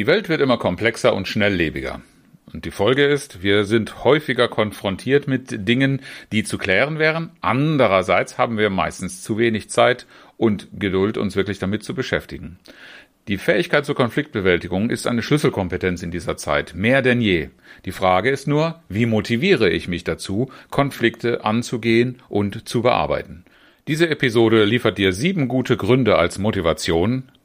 Die Welt wird immer komplexer und schnelllebiger. Und die Folge ist, wir sind häufiger konfrontiert mit Dingen, die zu klären wären. Andererseits haben wir meistens zu wenig Zeit und Geduld, uns wirklich damit zu beschäftigen. Die Fähigkeit zur Konfliktbewältigung ist eine Schlüsselkompetenz in dieser Zeit, mehr denn je. Die Frage ist nur, wie motiviere ich mich dazu, Konflikte anzugehen und zu bearbeiten. Diese Episode liefert dir sieben gute Gründe als Motivation,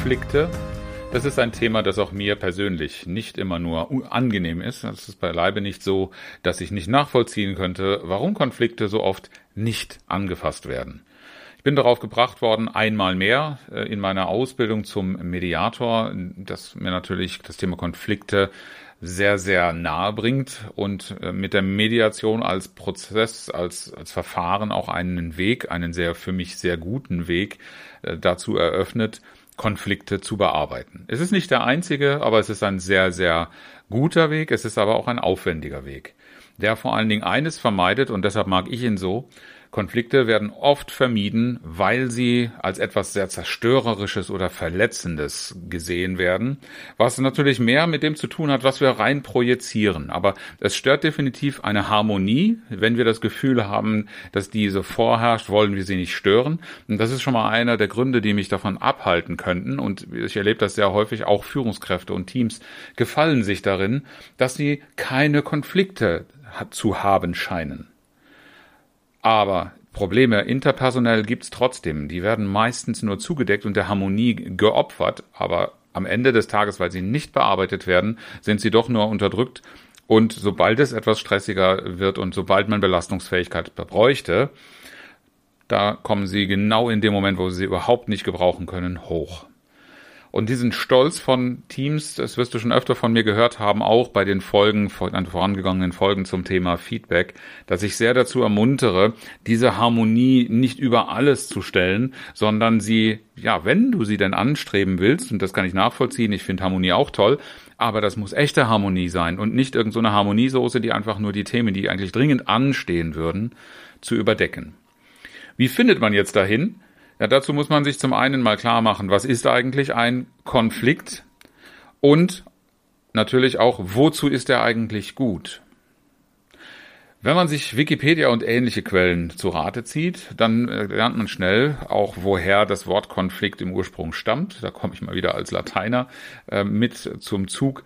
Konflikte das ist ein Thema, das auch mir persönlich nicht immer nur angenehm ist. Es ist beileibe nicht so, dass ich nicht nachvollziehen könnte, warum Konflikte so oft nicht angefasst werden. Ich bin darauf gebracht worden, einmal mehr äh, in meiner Ausbildung zum Mediator, dass mir natürlich das Thema Konflikte sehr, sehr nahe bringt und äh, mit der Mediation als Prozess, als, als Verfahren auch einen Weg, einen sehr, für mich sehr guten Weg äh, dazu eröffnet, Konflikte zu bearbeiten. Es ist nicht der einzige, aber es ist ein sehr, sehr guter Weg. Es ist aber auch ein aufwendiger Weg, der vor allen Dingen eines vermeidet und deshalb mag ich ihn so, Konflikte werden oft vermieden, weil sie als etwas sehr Zerstörerisches oder Verletzendes gesehen werden, was natürlich mehr mit dem zu tun hat, was wir rein projizieren. Aber es stört definitiv eine Harmonie, wenn wir das Gefühl haben, dass diese vorherrscht, wollen wir sie nicht stören. Und das ist schon mal einer der Gründe, die mich davon abhalten könnten. Und ich erlebe das sehr häufig, auch Führungskräfte und Teams gefallen sich darin, dass sie keine Konflikte zu haben scheinen. Aber Probleme interpersonell gibt's trotzdem. Die werden meistens nur zugedeckt und der Harmonie geopfert, aber am Ende des Tages, weil sie nicht bearbeitet werden, sind sie doch nur unterdrückt. Und sobald es etwas stressiger wird und sobald man Belastungsfähigkeit bräuchte, da kommen sie genau in dem Moment, wo sie sie überhaupt nicht gebrauchen können, hoch. Und diesen Stolz von Teams, das wirst du schon öfter von mir gehört haben, auch bei den Folgen, vorangegangenen Folgen zum Thema Feedback, dass ich sehr dazu ermuntere, diese Harmonie nicht über alles zu stellen, sondern sie, ja, wenn du sie denn anstreben willst, und das kann ich nachvollziehen, ich finde Harmonie auch toll, aber das muss echte Harmonie sein und nicht irgendeine so Harmoniesoße, die einfach nur die Themen, die eigentlich dringend anstehen würden, zu überdecken. Wie findet man jetzt dahin? Ja, dazu muss man sich zum einen mal klar machen, was ist eigentlich ein Konflikt und natürlich auch, wozu ist er eigentlich gut? Wenn man sich Wikipedia und ähnliche Quellen zu Rate zieht, dann äh, lernt man schnell auch, woher das Wort Konflikt im Ursprung stammt. Da komme ich mal wieder als Lateiner äh, mit zum Zug.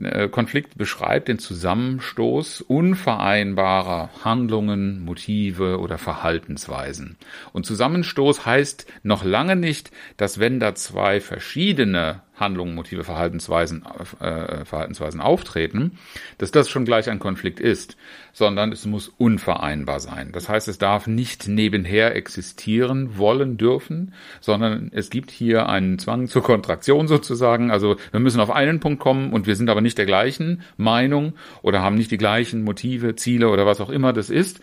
Äh, Konflikt beschreibt den Zusammenstoß unvereinbarer Handlungen, Motive oder Verhaltensweisen. Und Zusammenstoß heißt noch lange nicht, dass wenn da zwei verschiedene Handlungen, Motive, Verhaltensweisen, äh, Verhaltensweisen auftreten, dass das schon gleich ein Konflikt ist, sondern es muss unvereinbar sein. Das heißt, es darf nicht nebenher existieren wollen dürfen, sondern es gibt hier einen Zwang zur Kontraktion sozusagen. Also wir müssen auf einen Punkt kommen und wir sind aber nicht der gleichen Meinung oder haben nicht die gleichen Motive, Ziele oder was auch immer das ist.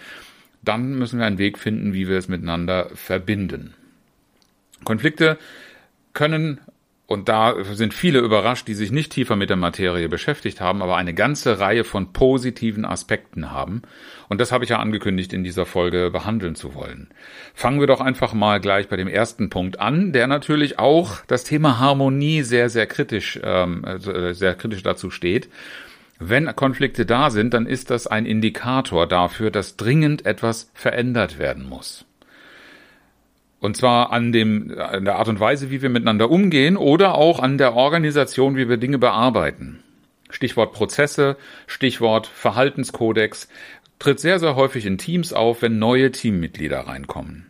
Dann müssen wir einen Weg finden, wie wir es miteinander verbinden. Konflikte können und da sind viele überrascht, die sich nicht tiefer mit der Materie beschäftigt haben, aber eine ganze Reihe von positiven Aspekten haben. Und das habe ich ja angekündigt, in dieser Folge behandeln zu wollen. Fangen wir doch einfach mal gleich bei dem ersten Punkt an, der natürlich auch das Thema Harmonie sehr, sehr kritisch, ähm, äh, sehr kritisch dazu steht. Wenn Konflikte da sind, dann ist das ein Indikator dafür, dass dringend etwas verändert werden muss. Und zwar an dem, an der Art und Weise, wie wir miteinander umgehen oder auch an der Organisation, wie wir Dinge bearbeiten. Stichwort Prozesse, Stichwort Verhaltenskodex tritt sehr, sehr häufig in Teams auf, wenn neue Teammitglieder reinkommen.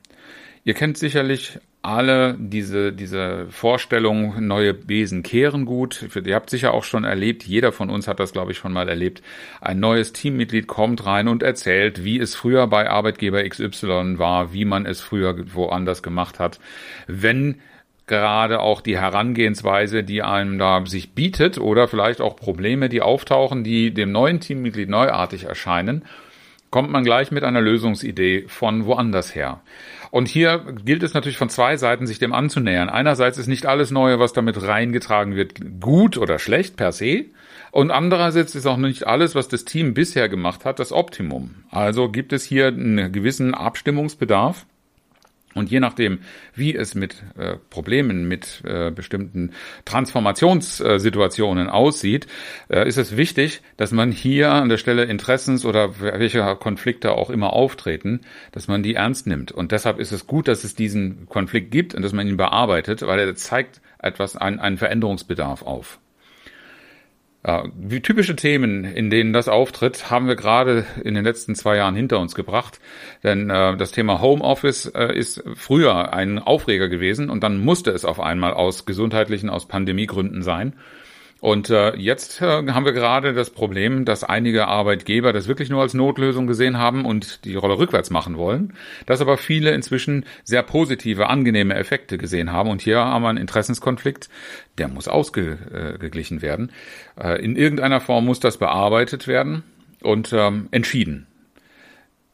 Ihr kennt sicherlich alle diese, diese Vorstellung, neue Besen kehren gut. Ihr habt sicher auch schon erlebt, jeder von uns hat das, glaube ich, schon mal erlebt. Ein neues Teammitglied kommt rein und erzählt, wie es früher bei Arbeitgeber XY war, wie man es früher woanders gemacht hat. Wenn gerade auch die Herangehensweise, die einem da sich bietet oder vielleicht auch Probleme, die auftauchen, die dem neuen Teammitglied neuartig erscheinen, kommt man gleich mit einer Lösungsidee von woanders her. Und hier gilt es natürlich von zwei Seiten, sich dem anzunähern. Einerseits ist nicht alles Neue, was damit reingetragen wird, gut oder schlecht per se. Und andererseits ist auch nicht alles, was das Team bisher gemacht hat, das Optimum. Also gibt es hier einen gewissen Abstimmungsbedarf. Und je nachdem, wie es mit äh, Problemen, mit äh, bestimmten Transformationssituationen aussieht, äh, ist es wichtig, dass man hier an der Stelle Interessens oder welche Konflikte auch immer auftreten, dass man die ernst nimmt. Und deshalb ist es gut, dass es diesen Konflikt gibt und dass man ihn bearbeitet, weil er zeigt etwas, einen, einen Veränderungsbedarf auf. Ja, wie typische Themen, in denen das auftritt, haben wir gerade in den letzten zwei Jahren hinter uns gebracht. Denn äh, das Thema Homeoffice äh, ist früher ein Aufreger gewesen und dann musste es auf einmal aus gesundheitlichen, aus Pandemiegründen sein. Und äh, jetzt äh, haben wir gerade das Problem, dass einige Arbeitgeber das wirklich nur als Notlösung gesehen haben und die Rolle rückwärts machen wollen, dass aber viele inzwischen sehr positive, angenehme Effekte gesehen haben. Und hier haben wir einen Interessenskonflikt, der muss ausgeglichen werden. Äh, in irgendeiner Form muss das bearbeitet werden und ähm, entschieden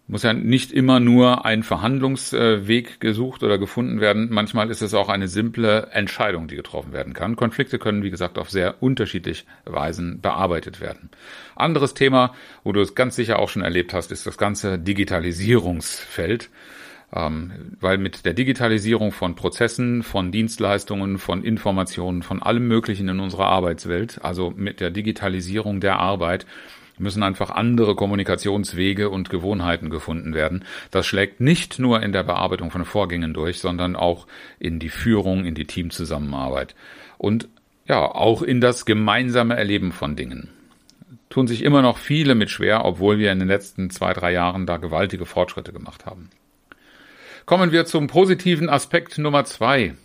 muss ja nicht immer nur ein Verhandlungsweg gesucht oder gefunden werden. Manchmal ist es auch eine simple Entscheidung, die getroffen werden kann. Konflikte können, wie gesagt, auf sehr unterschiedliche Weisen bearbeitet werden. Anderes Thema, wo du es ganz sicher auch schon erlebt hast, ist das ganze Digitalisierungsfeld. Ähm, weil mit der Digitalisierung von Prozessen, von Dienstleistungen, von Informationen, von allem Möglichen in unserer Arbeitswelt, also mit der Digitalisierung der Arbeit, müssen einfach andere Kommunikationswege und Gewohnheiten gefunden werden. Das schlägt nicht nur in der Bearbeitung von Vorgängen durch, sondern auch in die Führung, in die Teamzusammenarbeit und ja, auch in das gemeinsame Erleben von Dingen. Tun sich immer noch viele mit schwer, obwohl wir in den letzten zwei, drei Jahren da gewaltige Fortschritte gemacht haben. Kommen wir zum positiven Aspekt Nummer zwei.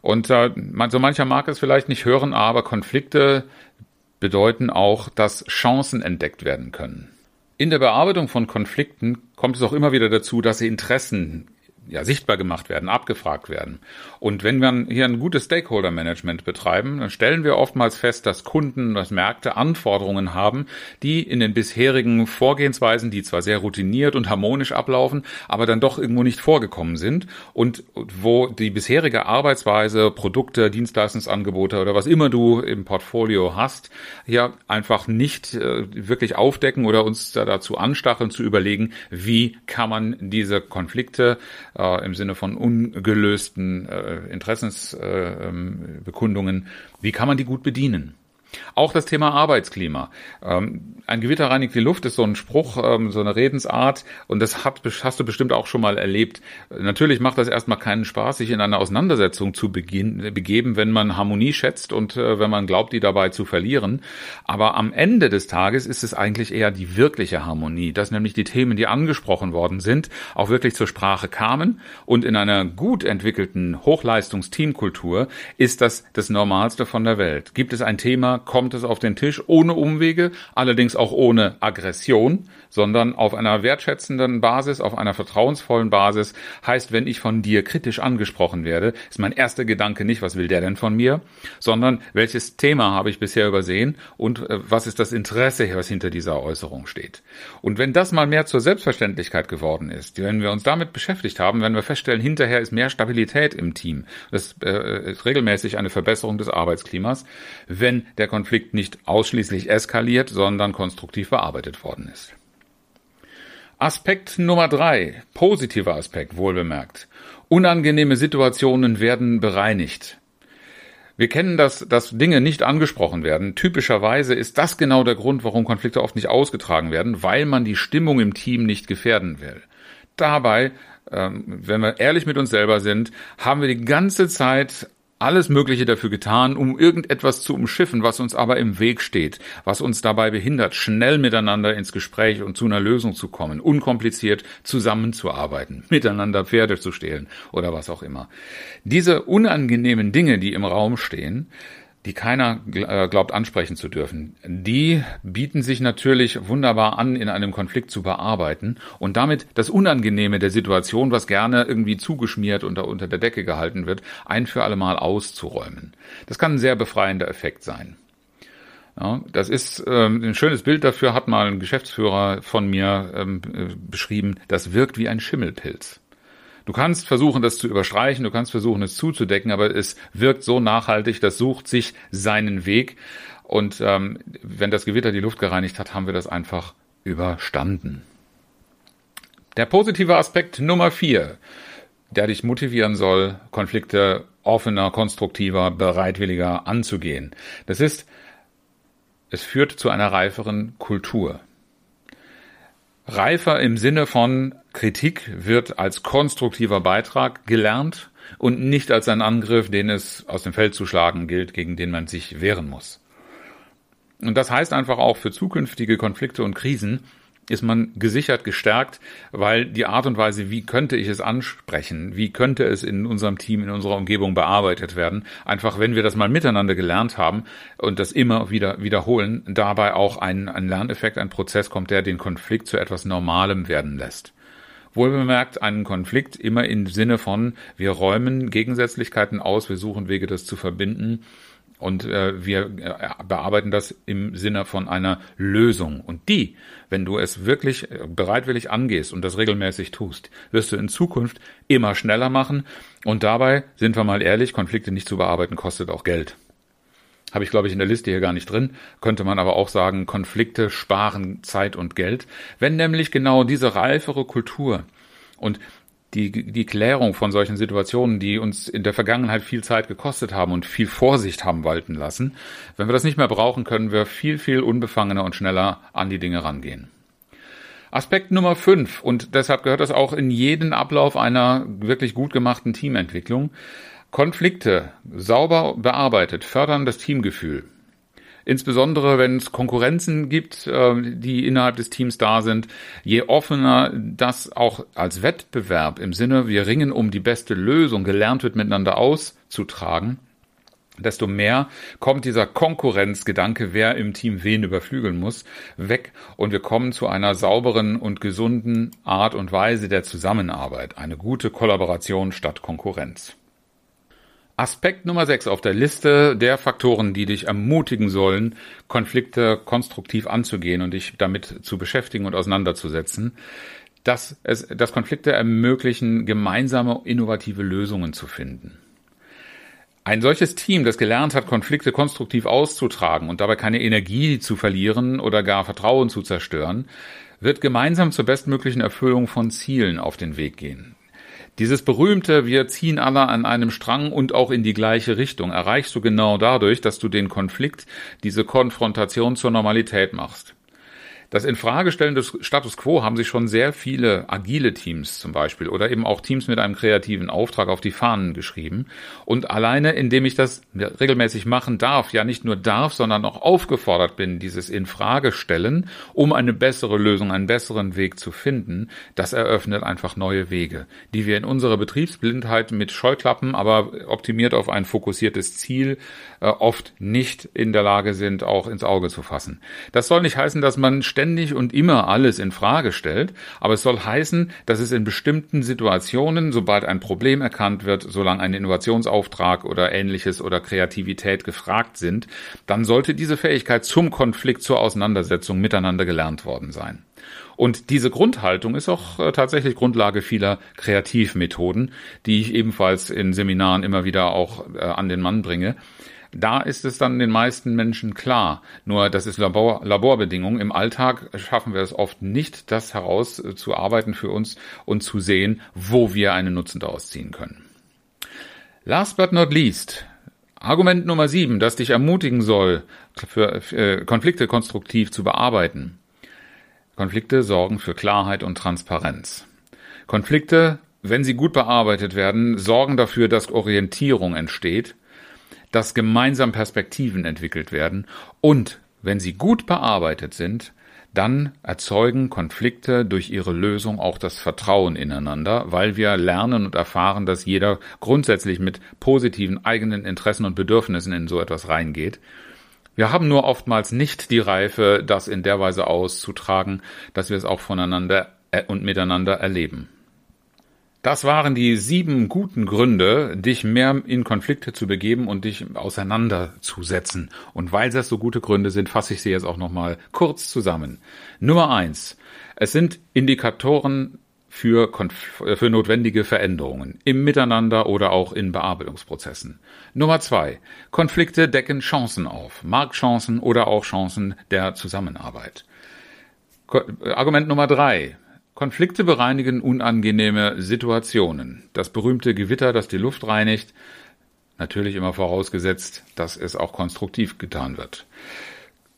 Und äh, so mancher mag es vielleicht nicht hören, aber Konflikte bedeuten auch, dass Chancen entdeckt werden können. In der Bearbeitung von Konflikten kommt es auch immer wieder dazu, dass Interessen ja, sichtbar gemacht werden, abgefragt werden. Und wenn wir hier ein gutes Stakeholder-Management betreiben, dann stellen wir oftmals fest, dass Kunden, dass Märkte Anforderungen haben, die in den bisherigen Vorgehensweisen, die zwar sehr routiniert und harmonisch ablaufen, aber dann doch irgendwo nicht vorgekommen sind und wo die bisherige Arbeitsweise, Produkte, Dienstleistungsangebote oder was immer du im Portfolio hast, hier einfach nicht äh, wirklich aufdecken oder uns da dazu anstacheln zu überlegen, wie kann man diese Konflikte äh, im Sinne von ungelösten äh, Interessensbekundungen, äh, wie kann man die gut bedienen? Auch das Thema Arbeitsklima. Ähm, ein Gewitter reinigt die Luft ist so ein Spruch, ähm, so eine Redensart und das hast du bestimmt auch schon mal erlebt. Natürlich macht das erstmal keinen Spaß, sich in eine Auseinandersetzung zu begeben, wenn man Harmonie schätzt und äh, wenn man glaubt, die dabei zu verlieren. Aber am Ende des Tages ist es eigentlich eher die wirkliche Harmonie, dass nämlich die Themen, die angesprochen worden sind, auch wirklich zur Sprache kamen und in einer gut entwickelten Hochleistungsteamkultur ist das das Normalste von der Welt. Gibt es ein Thema, kommt es auf den Tisch ohne Umwege, allerdings auch ohne Aggression, sondern auf einer wertschätzenden Basis, auf einer vertrauensvollen Basis. Heißt, wenn ich von dir kritisch angesprochen werde, ist mein erster Gedanke nicht, was will der denn von mir, sondern welches Thema habe ich bisher übersehen und äh, was ist das Interesse, was hinter dieser Äußerung steht. Und wenn das mal mehr zur Selbstverständlichkeit geworden ist, wenn wir uns damit beschäftigt haben, wenn wir feststellen, hinterher ist mehr Stabilität im Team, das äh, ist regelmäßig eine Verbesserung des Arbeitsklimas, wenn der Konflikt nicht ausschließlich eskaliert, sondern konstruktiv bearbeitet worden ist. Aspekt Nummer drei, positiver Aspekt, wohlbemerkt. Unangenehme Situationen werden bereinigt. Wir kennen das, dass Dinge nicht angesprochen werden. Typischerweise ist das genau der Grund, warum Konflikte oft nicht ausgetragen werden, weil man die Stimmung im Team nicht gefährden will. Dabei, ähm, wenn wir ehrlich mit uns selber sind, haben wir die ganze Zeit alles Mögliche dafür getan, um irgendetwas zu umschiffen, was uns aber im Weg steht, was uns dabei behindert, schnell miteinander ins Gespräch und zu einer Lösung zu kommen, unkompliziert zusammenzuarbeiten, miteinander Pferde zu stehlen oder was auch immer. Diese unangenehmen Dinge, die im Raum stehen, die keiner äh, glaubt ansprechen zu dürfen, die bieten sich natürlich wunderbar an, in einem Konflikt zu bearbeiten und damit das Unangenehme der Situation, was gerne irgendwie zugeschmiert und unter der Decke gehalten wird, ein für alle Mal auszuräumen. Das kann ein sehr befreiender Effekt sein. Ja, das ist ähm, ein schönes Bild dafür, hat mal ein Geschäftsführer von mir ähm, äh, beschrieben. Das wirkt wie ein Schimmelpilz. Du kannst versuchen, das zu überstreichen, du kannst versuchen, es zuzudecken, aber es wirkt so nachhaltig, das sucht sich seinen Weg. Und ähm, wenn das Gewitter die Luft gereinigt hat, haben wir das einfach überstanden. Der positive Aspekt Nummer vier, der dich motivieren soll, Konflikte offener, konstruktiver, bereitwilliger anzugehen. Das ist es führt zu einer reiferen Kultur. Reifer im Sinne von Kritik wird als konstruktiver Beitrag gelernt und nicht als ein Angriff, den es aus dem Feld zu schlagen gilt, gegen den man sich wehren muss. Und das heißt einfach auch für zukünftige Konflikte und Krisen, ist man gesichert gestärkt, weil die Art und Weise, wie könnte ich es ansprechen, wie könnte es in unserem Team, in unserer Umgebung bearbeitet werden, einfach wenn wir das mal miteinander gelernt haben und das immer wieder wiederholen, dabei auch ein, ein Lerneffekt, ein Prozess kommt, der den Konflikt zu etwas Normalem werden lässt. Wohlbemerkt einen Konflikt immer im Sinne von, wir räumen Gegensätzlichkeiten aus, wir suchen Wege, das zu verbinden und äh, wir äh, bearbeiten das im Sinne von einer Lösung. Und die, wenn du es wirklich äh, bereitwillig angehst und das regelmäßig tust, wirst du in Zukunft immer schneller machen. Und dabei, sind wir mal ehrlich, Konflikte nicht zu bearbeiten kostet auch Geld. Habe ich, glaube ich, in der Liste hier gar nicht drin. Könnte man aber auch sagen, Konflikte sparen Zeit und Geld. Wenn nämlich genau diese reifere Kultur und die, die Klärung von solchen Situationen, die uns in der Vergangenheit viel Zeit gekostet haben und viel Vorsicht haben walten lassen, wenn wir das nicht mehr brauchen, können wir viel, viel unbefangener und schneller an die Dinge rangehen. Aspekt Nummer fünf und deshalb gehört das auch in jeden Ablauf einer wirklich gut gemachten Teamentwicklung. Konflikte sauber bearbeitet fördern das Teamgefühl. Insbesondere wenn es Konkurrenzen gibt, äh, die innerhalb des Teams da sind, je offener das auch als Wettbewerb im Sinne, wir ringen um die beste Lösung gelernt wird, miteinander auszutragen, desto mehr kommt dieser Konkurrenzgedanke, wer im Team wen überflügeln muss, weg und wir kommen zu einer sauberen und gesunden Art und Weise der Zusammenarbeit, eine gute Kollaboration statt Konkurrenz. Aspekt Nummer 6 auf der Liste der Faktoren, die dich ermutigen sollen, Konflikte konstruktiv anzugehen und dich damit zu beschäftigen und auseinanderzusetzen, dass, es, dass Konflikte ermöglichen, gemeinsame innovative Lösungen zu finden. Ein solches Team, das gelernt hat, Konflikte konstruktiv auszutragen und dabei keine Energie zu verlieren oder gar Vertrauen zu zerstören, wird gemeinsam zur bestmöglichen Erfüllung von Zielen auf den Weg gehen. Dieses berühmte, wir ziehen alle an einem Strang und auch in die gleiche Richtung, erreichst du genau dadurch, dass du den Konflikt, diese Konfrontation zur Normalität machst. Das Infragestellen des Status quo haben sich schon sehr viele agile Teams zum Beispiel oder eben auch Teams mit einem kreativen Auftrag auf die Fahnen geschrieben. Und alleine, indem ich das regelmäßig machen darf, ja nicht nur darf, sondern auch aufgefordert bin, dieses Infragestellen, um eine bessere Lösung, einen besseren Weg zu finden, das eröffnet einfach neue Wege, die wir in unserer Betriebsblindheit mit Scheuklappen, aber optimiert auf ein fokussiertes Ziel, äh, oft nicht in der Lage sind, auch ins Auge zu fassen. Das soll nicht heißen, dass man ständig und immer alles in Frage stellt, aber es soll heißen, dass es in bestimmten Situationen, sobald ein Problem erkannt wird, solange ein Innovationsauftrag oder ähnliches oder Kreativität gefragt sind, dann sollte diese Fähigkeit zum Konflikt, zur Auseinandersetzung miteinander gelernt worden sein. Und diese Grundhaltung ist auch äh, tatsächlich Grundlage vieler Kreativmethoden, die ich ebenfalls in Seminaren immer wieder auch äh, an den Mann bringe. Da ist es dann den meisten Menschen klar. Nur das ist Labor, Laborbedingung. Im Alltag schaffen wir es oft nicht, das herauszuarbeiten für uns und zu sehen, wo wir einen Nutzen daraus ziehen können. Last but not least, Argument Nummer sieben, das dich ermutigen soll, für, für äh, Konflikte konstruktiv zu bearbeiten. Konflikte sorgen für Klarheit und Transparenz. Konflikte, wenn sie gut bearbeitet werden, sorgen dafür, dass Orientierung entsteht dass gemeinsam Perspektiven entwickelt werden und wenn sie gut bearbeitet sind, dann erzeugen Konflikte durch ihre Lösung auch das Vertrauen ineinander, weil wir lernen und erfahren, dass jeder grundsätzlich mit positiven eigenen Interessen und Bedürfnissen in so etwas reingeht. Wir haben nur oftmals nicht die Reife, das in der Weise auszutragen, dass wir es auch voneinander äh, und miteinander erleben. Das waren die sieben guten Gründe, dich mehr in Konflikte zu begeben und dich auseinanderzusetzen. Und weil das so gute Gründe sind, fasse ich sie jetzt auch nochmal kurz zusammen. Nummer eins. Es sind Indikatoren für, äh, für notwendige Veränderungen im Miteinander oder auch in Bearbeitungsprozessen. Nummer zwei. Konflikte decken Chancen auf, Marktchancen oder auch Chancen der Zusammenarbeit. Argument Nummer drei. Konflikte bereinigen unangenehme Situationen. Das berühmte Gewitter, das die Luft reinigt, natürlich immer vorausgesetzt, dass es auch konstruktiv getan wird.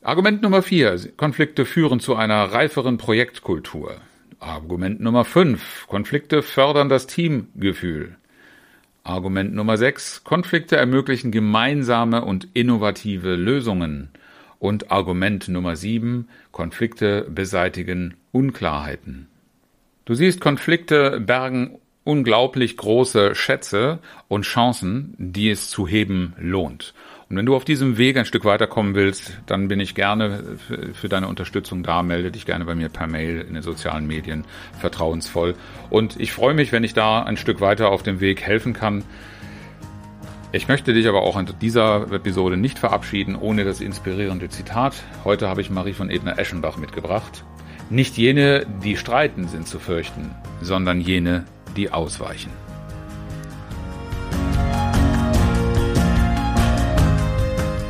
Argument Nummer vier. Konflikte führen zu einer reiferen Projektkultur. Argument Nummer fünf. Konflikte fördern das Teamgefühl. Argument Nummer sechs. Konflikte ermöglichen gemeinsame und innovative Lösungen. Und Argument Nummer sieben. Konflikte beseitigen Unklarheiten. Du siehst, Konflikte bergen unglaublich große Schätze und Chancen, die es zu heben lohnt. Und wenn du auf diesem Weg ein Stück weiterkommen willst, dann bin ich gerne für deine Unterstützung da. Melde dich gerne bei mir per Mail in den sozialen Medien vertrauensvoll. Und ich freue mich, wenn ich da ein Stück weiter auf dem Weg helfen kann. Ich möchte dich aber auch in dieser Episode nicht verabschieden ohne das inspirierende Zitat. Heute habe ich Marie von Edner-Eschenbach mitgebracht. Nicht jene, die streiten, sind zu fürchten, sondern jene, die ausweichen.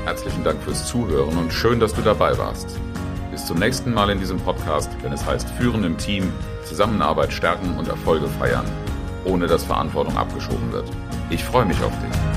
Herzlichen Dank fürs Zuhören und schön, dass du dabei warst. Bis zum nächsten Mal in diesem Podcast, wenn es heißt Führen im Team, Zusammenarbeit stärken und Erfolge feiern, ohne dass Verantwortung abgeschoben wird. Ich freue mich auf dich.